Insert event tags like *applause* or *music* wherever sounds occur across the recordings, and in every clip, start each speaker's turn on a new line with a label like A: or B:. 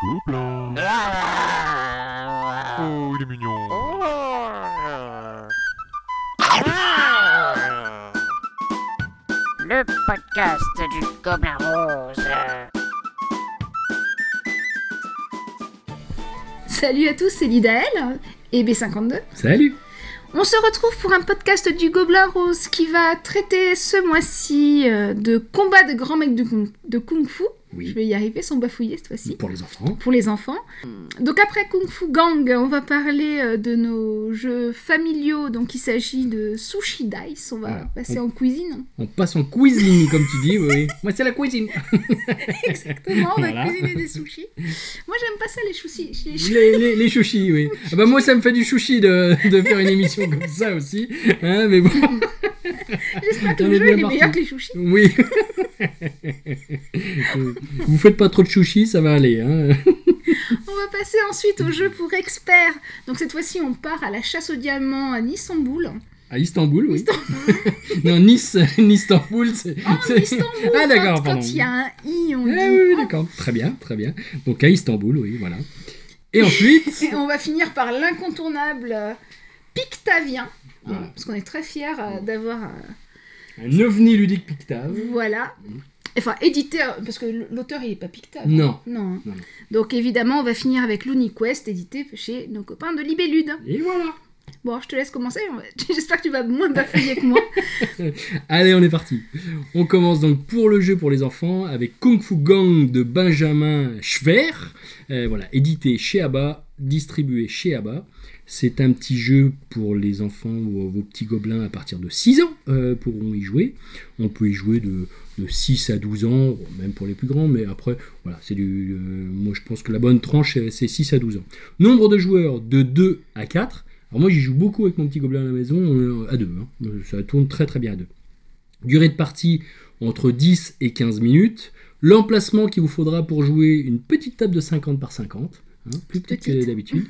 A: Gobelin. Oh, il est mignon.
B: Le podcast du Gobelin Rose.
C: Salut à tous, c'est Lidaël et B52.
D: Salut
C: On se retrouve pour un podcast du Gobelin Rose qui va traiter ce mois-ci euh, de combat de grands mecs de kung, de kung fu. Je vais y arriver sans bafouiller cette fois-ci.
D: pour les enfants.
C: Pour les enfants. Donc après Kung Fu Gang, on va parler euh, de nos jeux familiaux. Donc il s'agit de Sushi Dice. On va
D: Voilà.
C: passer
D: On-
C: en cuisine.
D: On passe en cuisine, comme tu dis, oui. Moi, c'est la cuisine. *laughs*
C: Exactement, on va
D: Voilà.
C: cuisiner des sushis. Moi j'aime pas ça les sushis. Les
D: Les, chouchis, oui. Ah bah, moi, ça me fait du chouchi de, de faire une émission comme ça aussi. Hein, mais bon, *laughs*
C: J'espère que
D: on
C: le jeu est meilleur que les sushis.
D: oui. *laughs* Vous faites pas trop de chouchis, ça va aller. Hein.
C: On va passer ensuite au jeu pour experts. Donc cette fois-ci, on part à la chasse au diamant à Istanbul.
D: À Istanbul, oui. *laughs* non, Nice, *laughs* Istanbul, c'est.
C: Oh,
D: c'est-
C: Istanbul
D: Ah, d'accord, pardon.
C: Quand il y a un i, on
D: Ah,
C: dit.
D: oui, oui, d'accord. Très bien, très bien. Donc, à Istanbul, oui, voilà. Et ensuite. *laughs*
C: Et on va finir par l'incontournable euh, Pictavien.
D: Voilà.
C: Parce qu'on est très fiers euh, d'avoir. euh,
D: Un ovni ludique Pictave.
C: voilà. Enfin, édité, euh, parce que l'auteur il est pas Pictave.
D: Non.
C: Non. hein.
D: Non.
C: Donc évidemment, on va finir avec l'Uniquest, édité chez nos copains de Libellude.
D: Et voilà.
C: Bon, je te laisse commencer. *laughs* J'espère que tu vas moins bafouiller que moi. *laughs*
D: Allez, on est parti. On commence donc pour le jeu pour les enfants avec Kung Fu Gang de Benjamin Schwer. Euh, voilà, édité chez ABBA, distribué chez ABBA. C'est un petit jeu pour les enfants ou vos petits gobelins à partir de 6 ans euh, pourront y jouer. On peut y jouer de, de 6 à 12 ans, même pour les plus grands, mais après, voilà, c'est du. euh, moi je pense que la bonne tranche c'est- c'est 6 à 12 ans. Nombre de joueurs de 2 à 4. Alors moi j'y joue beaucoup avec mon petit gobelin à la maison, euh, à 2. Ça tourne très très bien à 2. Durée de partie entre 10 et 15 minutes. L'emplacement qu'il vous faudra pour jouer une petite table de 50 par 50. hein, plus petite que
C: Petite.
D: d'habitude.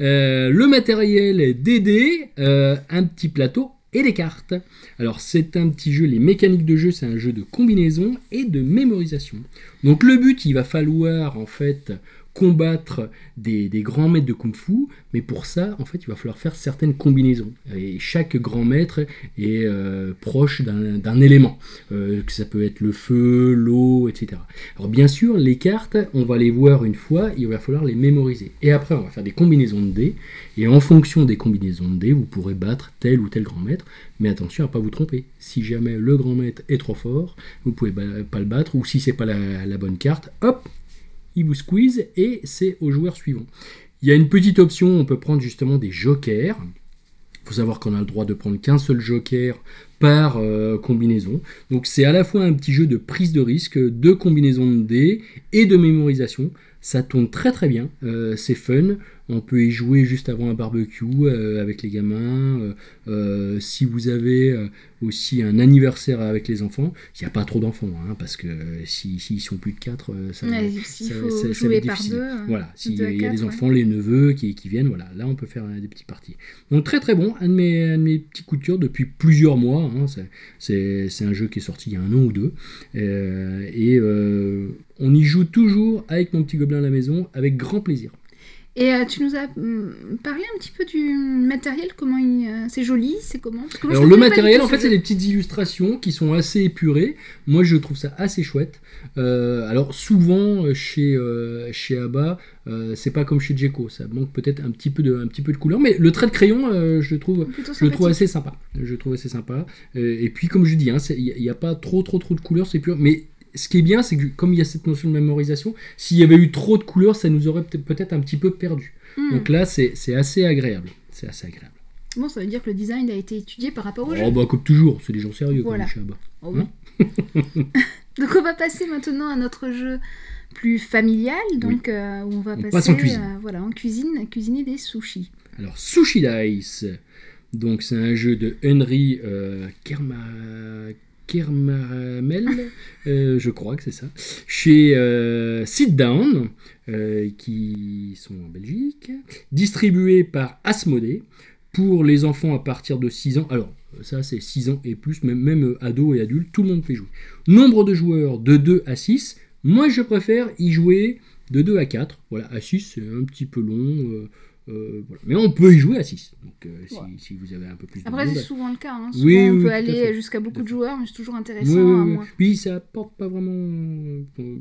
D: Euh, le matériel est DD, euh, un petit plateau et des cartes. Alors c'est un petit jeu, les mécaniques de jeu, c'est un jeu de combinaison et de mémorisation. Donc le but, il va falloir en fait combattre des, grands maîtres de kung fu, mais pour ça, en fait, il va falloir faire certaines combinaisons. Et chaque grand maître est euh, proche d'un élément, euh, que ça peut être le feu, l'eau, etc. Alors bien sûr, les cartes, on va les voir une fois, il va falloir les mémoriser. Et après, on va faire des combinaisons de dés, et en fonction des combinaisons de dés, vous pourrez battre tel ou tel grand maître, mais attention à pas vous tromper. Si jamais le grand maître est trop fort, vous pouvez ba- pas le battre, ou si c'est pas la bonne carte, hop, il vous squeeze et c'est au joueur suivant. Il y a une petite option, on peut prendre justement des jokers. Il faut savoir qu'on a le droit de prendre qu'un seul joker par euh, combinaison. Donc c'est à la fois un petit jeu de prise de risque, de combinaison de dés et de mémorisation. Ça tourne très très bien, euh, c'est fun. On peut y jouer juste avant un barbecue euh, avec les gamins. Euh, euh, si vous avez aussi un anniversaire avec les enfants, il n'y a pas trop d'enfants, hein, parce que s'ils si, s'ils sont plus de 4, ça,
C: Ouais, S'il
D: ça-
C: faut
D: ça- ça va
C: jouer
D: être
C: par
D: difficile.
C: deux. hein.
D: Voilà, s'il y a
C: quatre,
D: des
C: ouais.
D: enfants, les neveux qui, qui viennent, voilà, là on peut faire des petites parties. Donc très très bon, un de mes, un de mes petits coups de cœur depuis plusieurs mois. hein, c'est- c'est c'est un jeu qui est sorti il y a un an ou deux. Euh, et euh, on y joue toujours avec mon petit gobelin à la maison, avec grand plaisir.
C: Et euh, tu nous as hum, parlé un petit peu du matériel, comment il, euh, c'est joli, c'est comment Parce que moi, je
D: Alors le
C: connais pas du
D: matériel,
C: tout
D: en
C: ce
D: fait, c'est
C: jeu.
D: des petites illustrations qui sont assez épurées. Moi, je trouve ça assez chouette. Euh, alors souvent euh, chez euh, chez Abba, euh, c'est pas comme chez Djeco, ça manque peut-être un petit peu de un petit peu de couleur, mais le trait de crayon, euh, je le trouve
C: Plutôt
D: je le trouve
C: sympathique.
D: assez sympa. Je le trouve assez sympa. Euh, et puis, comme je dis, hein, il n'y a, pas trop, trop, trop de couleurs, c'est pur. Mais ce qui est bien, c'est que comme il y a cette notion de mémorisation, s'il y avait eu trop de couleurs, ça nous aurait peut- peut-être un petit peu perdu.
C: Hmm.
D: Donc là, c'est assez agréable. C'est assez agréable.
C: Bon, ça veut dire que le design a été étudié par rapport au jeu.
D: Oh, bah, comme toujours, c'est des gens sérieux
C: Voilà.
D: comme Abba.
C: Oh oui. *laughs* *laughs* Donc on va passer maintenant à notre jeu plus familial, donc euh, où on va
D: On
C: passer
D: passe en cuisine.
C: euh, voilà, en cuisine, à cuisiner des sushis.
D: Alors, Sushi Dice. Donc, c'est un jeu de Henry euh, Kerma- Kermaramel, euh, je crois que c'est ça, chez euh, Sit Down, euh, qui sont en Belgique, distribué par Asmodée pour les enfants à partir de 6 ans. Alors, ça c'est 6 ans et plus, même, même ados et adultes, tout le monde peut jouer. Nombre de joueurs de 2 à 6. Moi, je préfère y jouer de 2 à 4. Voilà, à 6, c'est un petit peu long. Euh, voilà. Mais on peut y jouer à 6. Donc, euh, si,
C: Ouais.
D: si vous avez un peu plus de
C: Après, c'est souvent le cas. hein. Souvent,
D: Oui,
C: on
D: oui,
C: peut
D: à
C: aller
D: fait.
C: jusqu'à beaucoup
D: à
C: de
D: fait.
C: joueurs, mais c'est toujours intéressant.
D: oui,
C: à
D: oui.
C: moins.
D: Puis ça apporte pas vraiment euh,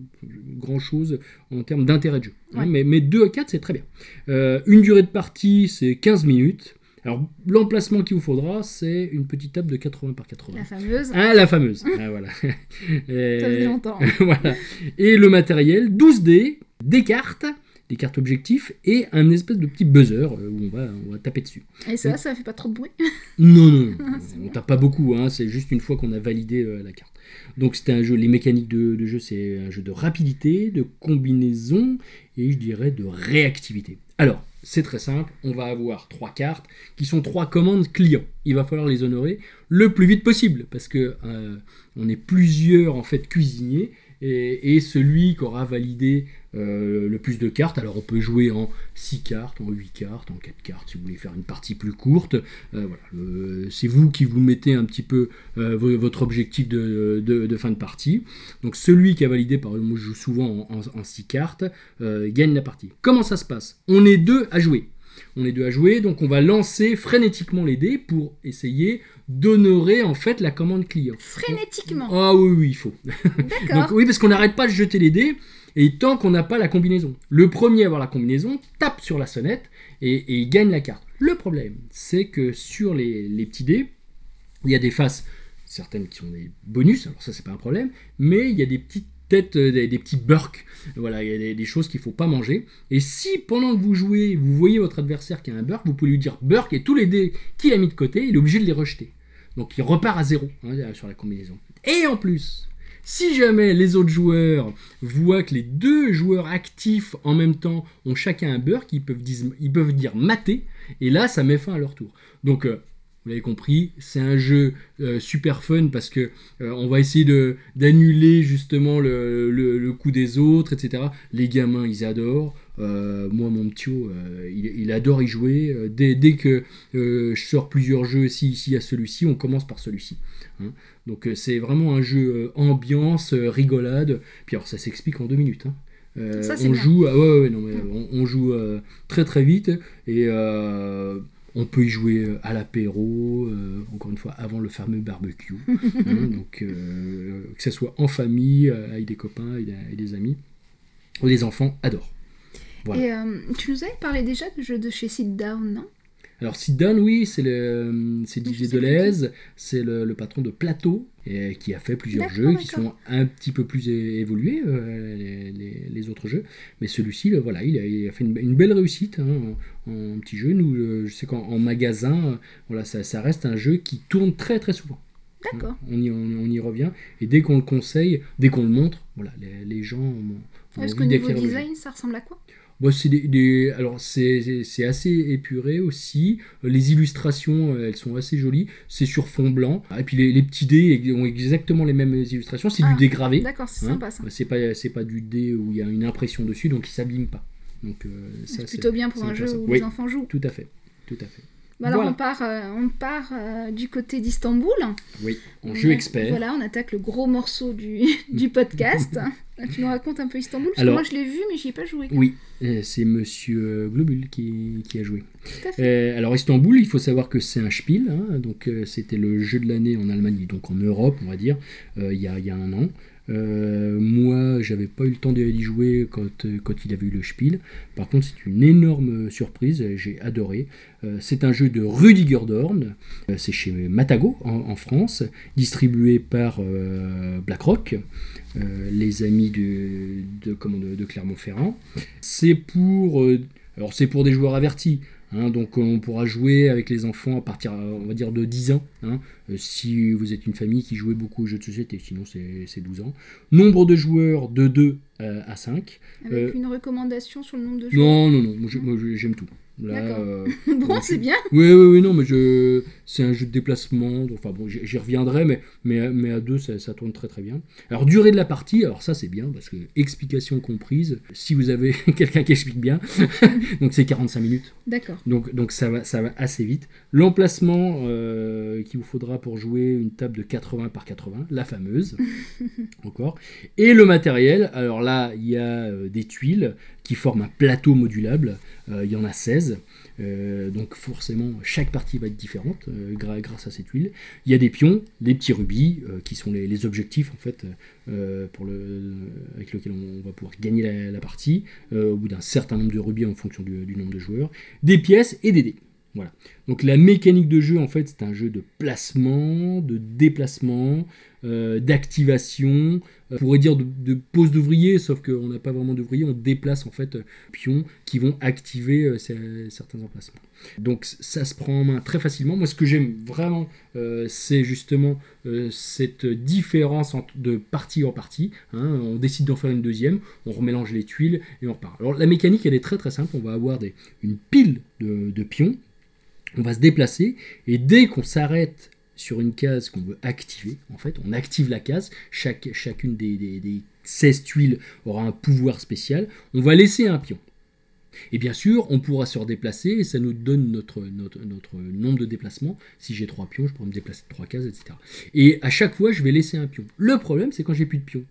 D: grand chose en termes d'intérêt de jeu. hein. Mais, mais 2 à 4, c'est très bien. Euh, une durée de partie, c'est 15 minutes. Alors, l'emplacement qu'il vous faudra, c'est une petite table de 80 par 80.
C: La fameuse.
D: Ah, la fameuse. Ah, voilà. *laughs*
C: Ça
D: Et-
C: faisait longtemps. *laughs*
D: voilà. Et le matériel, 12 dés, des cartes, des cartes objectifs et un espèce de petit buzzer euh, où on va, on va taper dessus.
C: Et ça, ça fait pas trop de bruit. *laughs*
D: Non, non.
C: C'est
D: on
C: bien.
D: tape pas beaucoup, hein, c'est juste une fois qu'on a validé euh, la carte. Donc c'était un jeu, les mécaniques de, de jeu, c'est un jeu de rapidité, de combinaison et je dirais de réactivité. Alors, c'est très simple, on va avoir trois cartes qui sont trois commandes clients. Il va falloir les honorer le plus vite possible parce que euh, on est plusieurs en fait cuisiniers et, celui qui aura validé euh, le plus de cartes, alors on peut jouer en 6 cartes, en 8 cartes, en 4 cartes si vous voulez faire une partie plus courte. Euh, voilà, le- c'est vous qui vous mettez un petit peu euh, vo- votre objectif de, fin de partie. Donc celui qui a validé, par exemple, moi je joue souvent en 6 cartes, euh, gagne la partie. Comment ça se passe? On est deux à jouer. On est deux à jouer, donc on va lancer frénétiquement les dés pour essayer d'honorer en fait la commande client.
C: Frénétiquement.
D: Ah oui, oui, il faut.
C: D'accord. *laughs*
D: Donc oui, parce qu'on n'arrête pas de jeter les dés, et tant qu'on n'a pas la combinaison. Le premier à avoir la combinaison tape sur la sonnette et, et il gagne la carte. Le problème, c'est que sur les, les petits dés, il y a des faces, certaines qui sont des bonus, alors ça c'est pas un problème, mais il y a des petites têtes, euh, des, petits burks, voilà, il y a des, choses qu'il faut pas manger. Et si pendant que vous jouez, vous voyez votre adversaire qui a un burk, vous pouvez lui dire burk et tous les dés qu'il a mis de côté, il est obligé de les rejeter. Donc il repart à zéro hein, sur la combinaison. Et en plus, si jamais les autres joueurs voient que les deux joueurs actifs en même temps ont chacun un burk, ils peuvent, dis- ils peuvent dire mater, et là ça met fin à leur tour. Donc euh, vous l'avez compris, c'est un jeu euh, super fun parce que euh, on va essayer de d'annuler justement le, le- le coup des autres, etc. Les gamins, ils adorent. Euh, moi, mon petit, il, il adore y jouer. Dès, dès que je sors plusieurs jeux, si ici il y a celui-ci, on commence par celui-ci. hein. Donc c'est vraiment un jeu ambiance, rigolade. Puis alors ça s'explique en deux minutes. hein.
C: Ça,
D: on joue, ah ouais, ouais, non, mais on, on joue très très vite et on peut y jouer euh, à l'apéro, euh, encore une fois avant le fameux barbecue. *laughs* hein, donc euh, que ce soit en famille, avec des copains et des, amis, ou des enfants adorent. Voilà.
C: Et tu nous avais parlé déjà du jeu de chez Sit Down, non?
D: Alors Sit Down, oui, c'est le c'est Deleuze, c'est le, le patron de Plateau et qui a fait plusieurs jeux qui sont un petit peu plus évolués euh, les, les- les autres jeux, mais celui-ci, le- voilà, il a, il a fait une, une belle réussite hein, en, en petit jeu. Nous, euh, je sais qu'en en magasin, voilà, ça, ça reste un jeu qui tourne très très souvent.
C: D'accord.
D: On y, on, on y revient et dès qu'on le conseille, dès qu'on le montre, voilà, les, les gens ont, ont
C: Est-ce qu'au niveau design, ça ressemble à quoi?
D: Bon, c'est des, des- alors c'est, c'est- assez épuré aussi. Les illustrations, euh, elles sont assez jolies. C'est sur fond blanc. Et puis les, les petits dés ont exactement les mêmes illustrations. C'est
C: Ah,
D: du dégravé.
C: D'accord, c'est
D: hein.
C: sympa ça.
D: C'est pas c'est pas du dé où il y a une impression dessus, donc il s'abîme pas. Donc euh, ça
C: C'est plutôt bien pour un jeu où
D: Oui.
C: les enfants jouent.
D: tout à fait, tout à fait.
C: Bah alors
D: Voilà.
C: on part, euh, on part euh, du côté d'Istanbul.
D: Oui, en
C: On
D: jeu
C: a-
D: expert.
C: Voilà, on attaque le gros morceau du, *laughs* du podcast. *laughs* tu nous racontes un peu Istanbul parce
D: Alors-
C: que moi je l'ai vu mais j'y ai pas joué.
D: Oui, euh, c'est Monsieur Globule qui, qui a joué.
C: Tout à fait.
D: Euh, alors Istanbul, il faut savoir que c'est un Spiel, hein, donc euh, c'était le jeu de l'année en Allemagne, donc en Europe, on va dire, il y, a, il y a un an. Euh, moi, j'avais pas eu le temps d'y jouer quand, euh, quand il avait eu le Spiel. Par contre, c'est une énorme surprise, j'ai adoré. Euh, c'est un jeu de Rudiger Dorn, euh, c'est chez Matago en, France, distribué par euh, BlackRock, euh, les amis de, de, Clermont-Ferrand. C'est pour, euh, c'est pour des joueurs avertis. Hein, donc on pourra jouer avec les enfants à partir, euh, on va dire, de 10 ans. hein, euh, si vous êtes une famille qui jouait beaucoup aux jeux de société, sinon c'est c'est 12 ans. Nombre de joueurs de 2 euh, à 5.
C: Avec
D: euh,
C: une recommandation sur le nombre de joueurs.
D: Non, non, non, moi, j'aime tout.
C: D'accord.
D: euh, *laughs*
C: bon, c'est bien.
D: Oui, oui, oui, non, mais je... c'est un jeu de déplacement. donc, Enfin bon, j'y j'y reviendrai, mais, mais, mais à deux, ça, ça tourne très très bien. Alors, durée de la partie, alors ça c'est bien, parce que explication comprise, si vous avez *laughs* quelqu'un qui explique bien, *laughs* donc c'est 45 minutes.
C: D'accord.
D: Donc, donc ça, va, ça va assez vite. L'emplacement euh, qu'il vous faudra pour jouer une table de 80 par 80, la fameuse, encore. Et le matériel, alors là, il y a euh, des tuiles qui forment un plateau modulable. Euh, il y en a 16. Euh, donc forcément, chaque partie va être différente euh, grâce à ces tuiles. Il y a des pions, des petits rubis, qui sont les, objectifs en fait pour le, avec lesquels on, va pouvoir gagner la, partie au bout d'un certain nombre de rubis en fonction du, du nombre de joueurs. Des pièces et des dés. Voilà. Donc la mécanique de jeu, en fait, c'est un jeu de placement, de déplacement, euh, d'activation, euh, on pourrait dire de, de pose d'ouvrier, sauf qu'on n'a pas vraiment d'ouvrier, on déplace en fait euh, pions qui vont activer ces- certains emplacements. Donc ça se prend en main très facilement. Moi, ce que j'aime vraiment, c'est justement cette différence entre, de partie en partie. hein. On décide d'en faire une deuxième, on remélange les tuiles et on repart. Alors la mécanique, elle est très très simple. On va avoir une pile de, de pions, on va se déplacer et dès qu'on s'arrête sur une case qu'on veut activer, en fait, on active la case. Chacune des, des- des 16 tuiles aura un pouvoir spécial. On va laisser un pion. Et bien sûr, on pourra se redéplacer et ça nous donne notre, notre, notre nombre de déplacements. Si j'ai 3 pions, je pourrais me déplacer de 3 cases, etc. Et à chaque fois, je vais laisser un pion. Le problème, c'est quand j'ai plus de pions.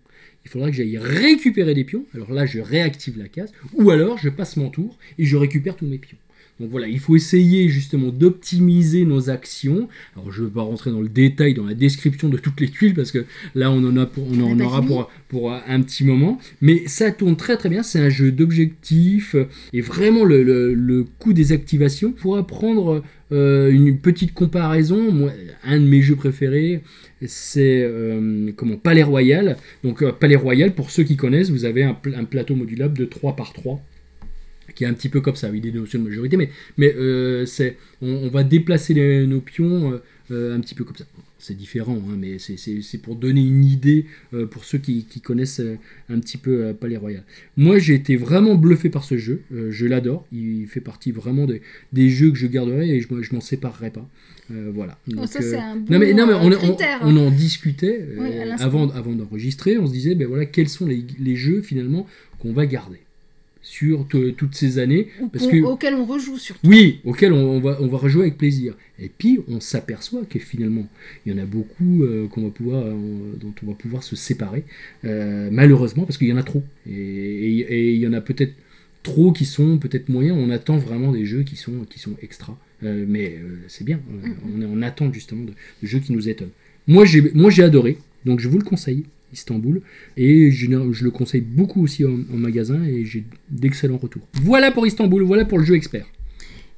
D: Il faudra que j'aille récupérer des pions. Alors là, je réactive la case. Ou alors, je passe mon tour et je récupère tous mes pions. Donc voilà, il faut essayer justement d'optimiser nos actions. Alors je ne vais pas rentrer dans le détail, dans la description de toutes les tuiles, parce que là on en, a pour, on en
C: On n'a pas
D: aura pour, pour un petit moment. Mais ça tourne très très bien, c'est un jeu d'objectifs. Et vraiment le, le, le coût des activations, pour apprendre euh, une petite comparaison, moi, un de mes jeux préférés, c'est euh, comment Palais Royal. Donc euh, Palais Royal, pour ceux qui connaissent, vous avez un, un plateau modulable de 3 par 3 qui est un petit peu comme ça, avec des notions de majorité, mais, mais euh, c'est, on, on va déplacer les- nos pions euh, euh, un petit peu comme ça. C'est différent, hein, mais c'est, pour donner une idée euh, pour ceux qui, qui connaissent un petit peu Palais Royal. Moi, j'ai été vraiment bluffé par ce jeu, je l'adore, il fait partie vraiment des, des jeux que je garderai et je, je m'en séparerai pas. Voilà.
C: Oh,
D: Donc,
C: ça, c'est un bon
D: non mais, non, mais on, on-
C: critère.
D: on en discutait
C: Oui,
D: avant, avant d'enregistrer, on se disait, ben voilà, quels sont les, les jeux finalement qu'on va garder sur toutes ces années. Parce que-
C: auquel on rejoue surtout.
D: Oui, auquel on, on va, on va rejouer avec plaisir. Et puis on s'aperçoit que finalement, il y en a beaucoup euh, qu'on va pouvoir, euh, dont on va pouvoir se séparer, euh, malheureusement, parce qu'il y en a trop. Et, et- et il y en a peut-être trop qui sont peut-être moyens. On attend vraiment des jeux qui sont, qui sont extra. Mais c'est bien, euh, on est en attente justement de, de jeux qui nous étonnent. Moi j'ai adoré, donc je vous le conseille. Istanbul et je, je le conseille beaucoup aussi en, en magasin et j'ai d'excellents retours. Voilà pour Istanbul, voilà pour le jeu expert.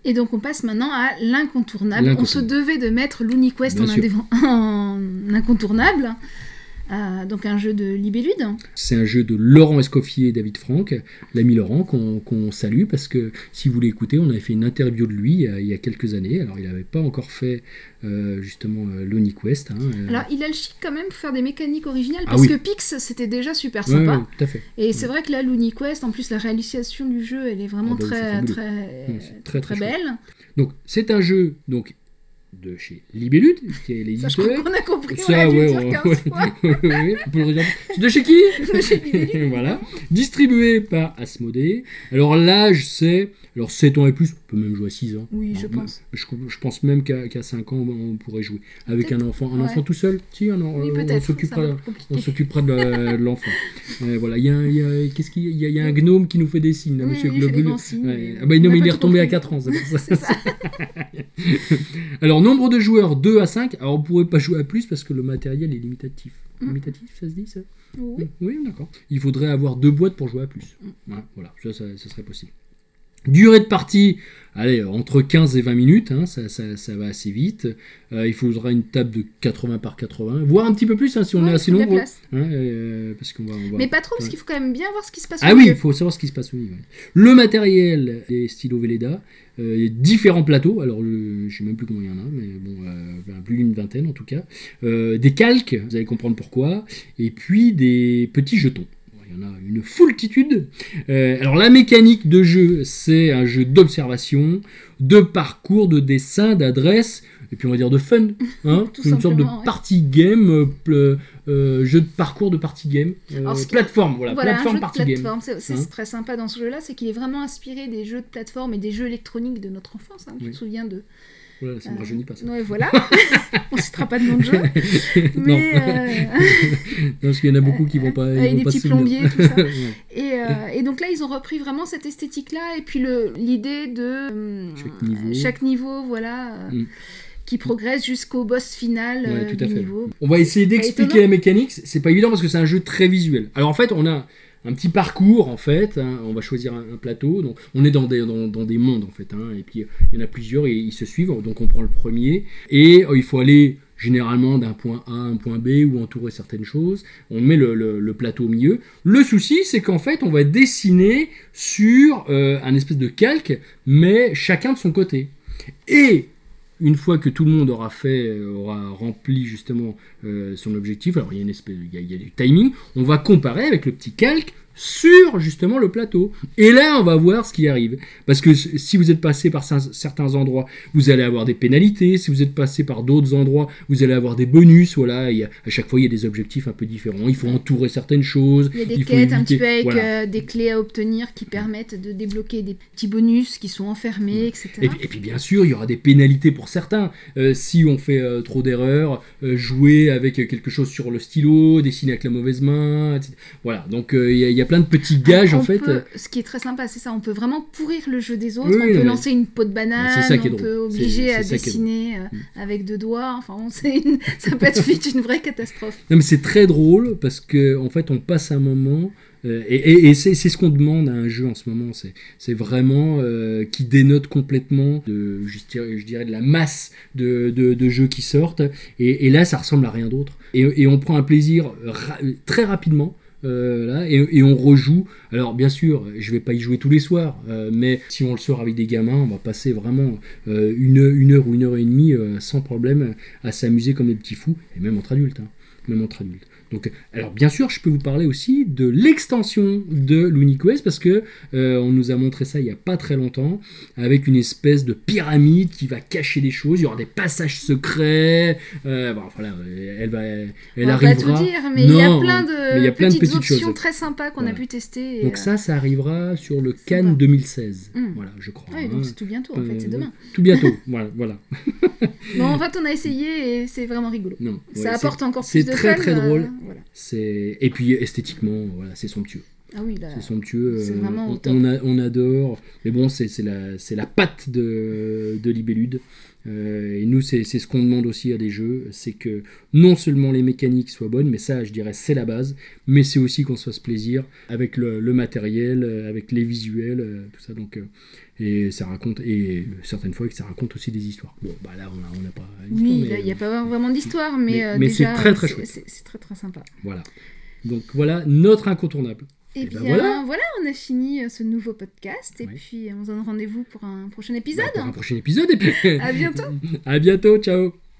C: Et donc on passe maintenant à l'incontournable. On se devait de mettre l'UniQuest en incontournable. Euh, donc un jeu de libellude.
D: C'est un jeu de Laurent Escoffier et David Franck, l'ami Laurent, qu'on salue parce que si vous l'écoutez, on avait fait une interview de lui il y a, il y a quelques années. Alors il n'avait pas encore fait euh, justement euh, l'Oniquest. hein, euh,
C: Alors il a le chic quand même pour faire des mécaniques originales
D: Ah
C: parce
D: oui.
C: que Pix c'était déjà super sympa.
D: ouais, tout à fait.
C: Et c'est vrai que là l'UniQuest, en plus la réalisation du jeu, elle est vraiment
D: Ah bah
C: très, très,
D: très, très
C: très belle.
D: Donc c'est un jeu donc de chez Libellude, qui est l'éditeur.
C: Compris, on
D: Ça,
C: l'a dû
D: ouais,
C: dire
D: on-
C: 15
D: ouais,
C: fois. *laughs*
D: ouais, ouais, on peut le redire. De chez qui *laughs*
C: De chez Libellude. *laughs*
D: Voilà. Distribué par Asmodée. Alors l'âge c'est alors 7 ans et plus, on peut même jouer à 6 ans.
C: Oui, je
D: Non,
C: pense.
D: Je, je pense même qu'à qu'à 5 ans on pourrait jouer avec un enfant, un
C: ouais.
D: enfant tout seul? Si, un
C: Oui,
D: euh, on s'occupera on de la- de l'enfant. Euh, voilà, il y a, un- y a- qu'est-ce qu'il y a, y a- un gnome qui nous fait des signes, là,
C: Oui,
D: Monsieur
C: oui,
D: Globule. Ouais. Ah bah non,
C: on
D: mais il est retombé à
C: compris.
D: 4 ans, c'est pour ça. Alors, nombre de joueurs 2 à 5. Alors, on pourrait pas jouer à plus parce que le matériel est limitatif.
C: Mm.
D: Limitatif, ça se dit ça
C: Oui.
D: Oui, d'accord. Il faudrait avoir deux boîtes pour jouer à plus. Ouais, voilà, ça, ça, ça serait possible. Durée de partie, allez, entre 15 et 20 minutes, hein, ça, ça- ça va assez vite. Euh, il faudra une table de 80 par 80, voire un petit peu plus hein, si on
C: Ouais,
D: est assez nombreux. Hein, euh, parce qu'on va, on va-
C: Mais pas trop, parce
D: Ouais.
C: qu'il faut quand même bien voir ce qui se passe
D: Ah
C: au
D: oui,
C: milieu.
D: il faut savoir ce qui se passe au milieu. Le matériel des stylos Velleda, euh, différents plateaux, alors le- je sais même plus combien il y en a, mais bon, plus d'une vingtaine en tout cas. Des calques, vous allez comprendre pourquoi, et puis des petits jetons. Il y en a, une foultitude. Euh, alors la mécanique de jeu, c'est un jeu d'observation, de parcours, de dessin, d'adresse, et puis on va dire de fun. *laughs* Hein
C: Tout
D: une sorte de
C: ouais.
D: party game, euh, euh, jeu de parcours de party game.
C: Alors, ce
D: plateforme, voilà,
C: Voilà, un
D: plateforme
C: jeu
D: party game.
C: plateforme. C'est c'est
D: Hein
C: très sympa dans ce jeu-là, c'est qu'il est vraiment inspiré des jeux de plateforme et des jeux électroniques de notre enfance. hein. Tu
D: Oui.
C: te souviens de.
D: Voilà, ça ne
C: euh,
D: rajeunit pas ça.
C: Ouais, voilà. *laughs* On citera pas de nom de jeu. *laughs* Mais. euh,
D: Non, *laughs* parce qu'il y en a beaucoup qui vont pas. ils
C: avec
D: vont
C: des
D: pas
C: petits plombiers, tout ça.
D: Ouais.
C: Et, euh, et donc là, ils ont repris vraiment cette esthétique-là, et puis l'idée de euh,
D: Chaque niveau.
C: chaque niveau, voilà, euh,
D: Mm.
C: qui progresse jusqu'au boss final
D: Ouais,
C: euh,
D: tout à
C: du
D: fait.
C: niveau.
D: On va essayer d'expliquer la mécanique. C'est pas évident parce que c'est un jeu très visuel. Alors en fait, on a un petit parcours en fait. hein. On va choisir un, plateau. Donc on est dans des, dans, des mondes en fait. hein. Et puis il y en a plusieurs et ils se suivent. Donc on prend le premier et euh, il faut aller généralement d'un point A à un point B ou entourer certaines choses. On met le plateau au milieu. Le souci, c'est qu'en fait, on va dessiner sur euh, un espèce de calque, mais chacun de son côté. Et une fois que tout le monde aura fait, euh, aura rempli justement euh, son objectif, alors il y a une espèce, il y a, il y a du timing, on va comparer avec le petit calque sur justement le plateau. Et là, on va voir ce qui arrive. Parce que si vous êtes passé par cer- certains endroits, vous allez avoir des pénalités. Si vous êtes passé par d'autres endroits, vous allez avoir des bonus. Voilà, a- à chaque fois, il y a des objectifs un peu différents. Il faut entourer certaines choses.
C: Il y a des quêtes un petit peu avec
D: voilà.
C: euh, des clés à obtenir qui permettent de débloquer des petits bonus qui sont enfermés, etc.
D: Et, puis- et puis bien sûr, il y aura des pénalités pour certains. Euh, si on fait euh, trop d'erreurs, jouer avec quelque chose sur le stylo, dessiner avec la mauvaise main, etc. Voilà, donc il y, a- il y a plein de petits gages
C: On
D: en fait.
C: peut- ce qui est très sympa, c'est ça. On peut vraiment pourrir le jeu des autres.
D: Oui,
C: on peut
D: mais-
C: lancer une peau de banane.
D: ça est
C: on peut obliger
D: c'est
C: à
D: ça qui est
C: dessiner euh,
D: Mm.
C: avec deux doigts. Enfin, on- une- *laughs* ça peut être vite une vraie catastrophe.
D: Non mais c'est très drôle parce que en fait on passe un moment euh, et, et- et c'est ce qu'on demande à un jeu en ce moment. C'est c'est vraiment euh, qui dénote complètement de je dirais, je dirais de la masse de, de- de jeux qui sortent et, et là ça ressemble à rien d'autre et, et on prend un plaisir ra- très rapidement. Euh, et, on rejoue. Alors bien sûr, je vais pas y jouer tous les soirs, euh, mais si on le sort avec des gamins, on va passer vraiment euh, une, heure ou une heure et demie sans problème à s'amuser comme des petits fous, et même entre adultes. hein même entre adultes. Donc, alors bien sûr, je peux vous parler aussi de l'extension de l'UniQuest parce que euh, on nous a montré ça il y a pas très longtemps avec une espèce de pyramide qui va cacher des choses. Il y aura des passages secrets. Euh, bon, voilà, elle va, elle
C: on va
D: arrivera.
C: tout dire, mais il y a
D: Non,
C: plein
D: mais il
C: de,
D: y a plein de
C: petites, options
D: choses.
C: très sympas qu'on
D: Voilà.
C: a pu tester. et,
D: Donc
C: euh,
D: ça, ça arrivera sur le. Cannes 2016.
C: Mm.
D: Voilà, je crois. hein.
C: donc c'est tout bientôt en fait, c'est
D: Euh,
C: demain.
D: Tout bientôt. *laughs* voilà, voilà.
C: Bon, en fait, on a essayé et c'est vraiment rigolo.
D: Non,
C: ça apporte encore
D: c'est
C: plus de
D: très,
C: fun,
D: très
C: euh,
D: drôle. C'est et puis esthétiquement, voilà, c'est somptueux.
C: Ah oui.
D: C'est somptueux. euh,
C: vraiment
D: on,
C: top.
D: on a- on adore. Mais bon, c'est la, la patte de, de Libellude. Euh, et nous, c'est ce qu'on demande aussi à des jeux. C'est que non seulement les mécaniques soient bonnes, mais ça, je dirais, c'est la base. Mais c'est aussi qu'on se fasse plaisir avec le, le matériel, euh, avec les visuels, tout ça. Donc, euh, et ça raconte, et certaines fois, que ça raconte aussi des histoires. Bon, bah là, on n'a on a pas.
C: Oui, il n'y a pas vraiment d'histoire, mais,
D: mais-
C: euh,
D: mais c'est très, très chouette.
C: C'est très très sympa.
D: Voilà. Donc voilà notre incontournable.
C: Et
D: Et
C: bien
D: ben voilà.
C: voilà. on a fini euh, ce nouveau podcast et puis on se donne rendez-vous pour un prochain épisode.
D: Bah, pour un prochain épisode et puis
C: À bientôt. *laughs*
D: à bientôt, ciao.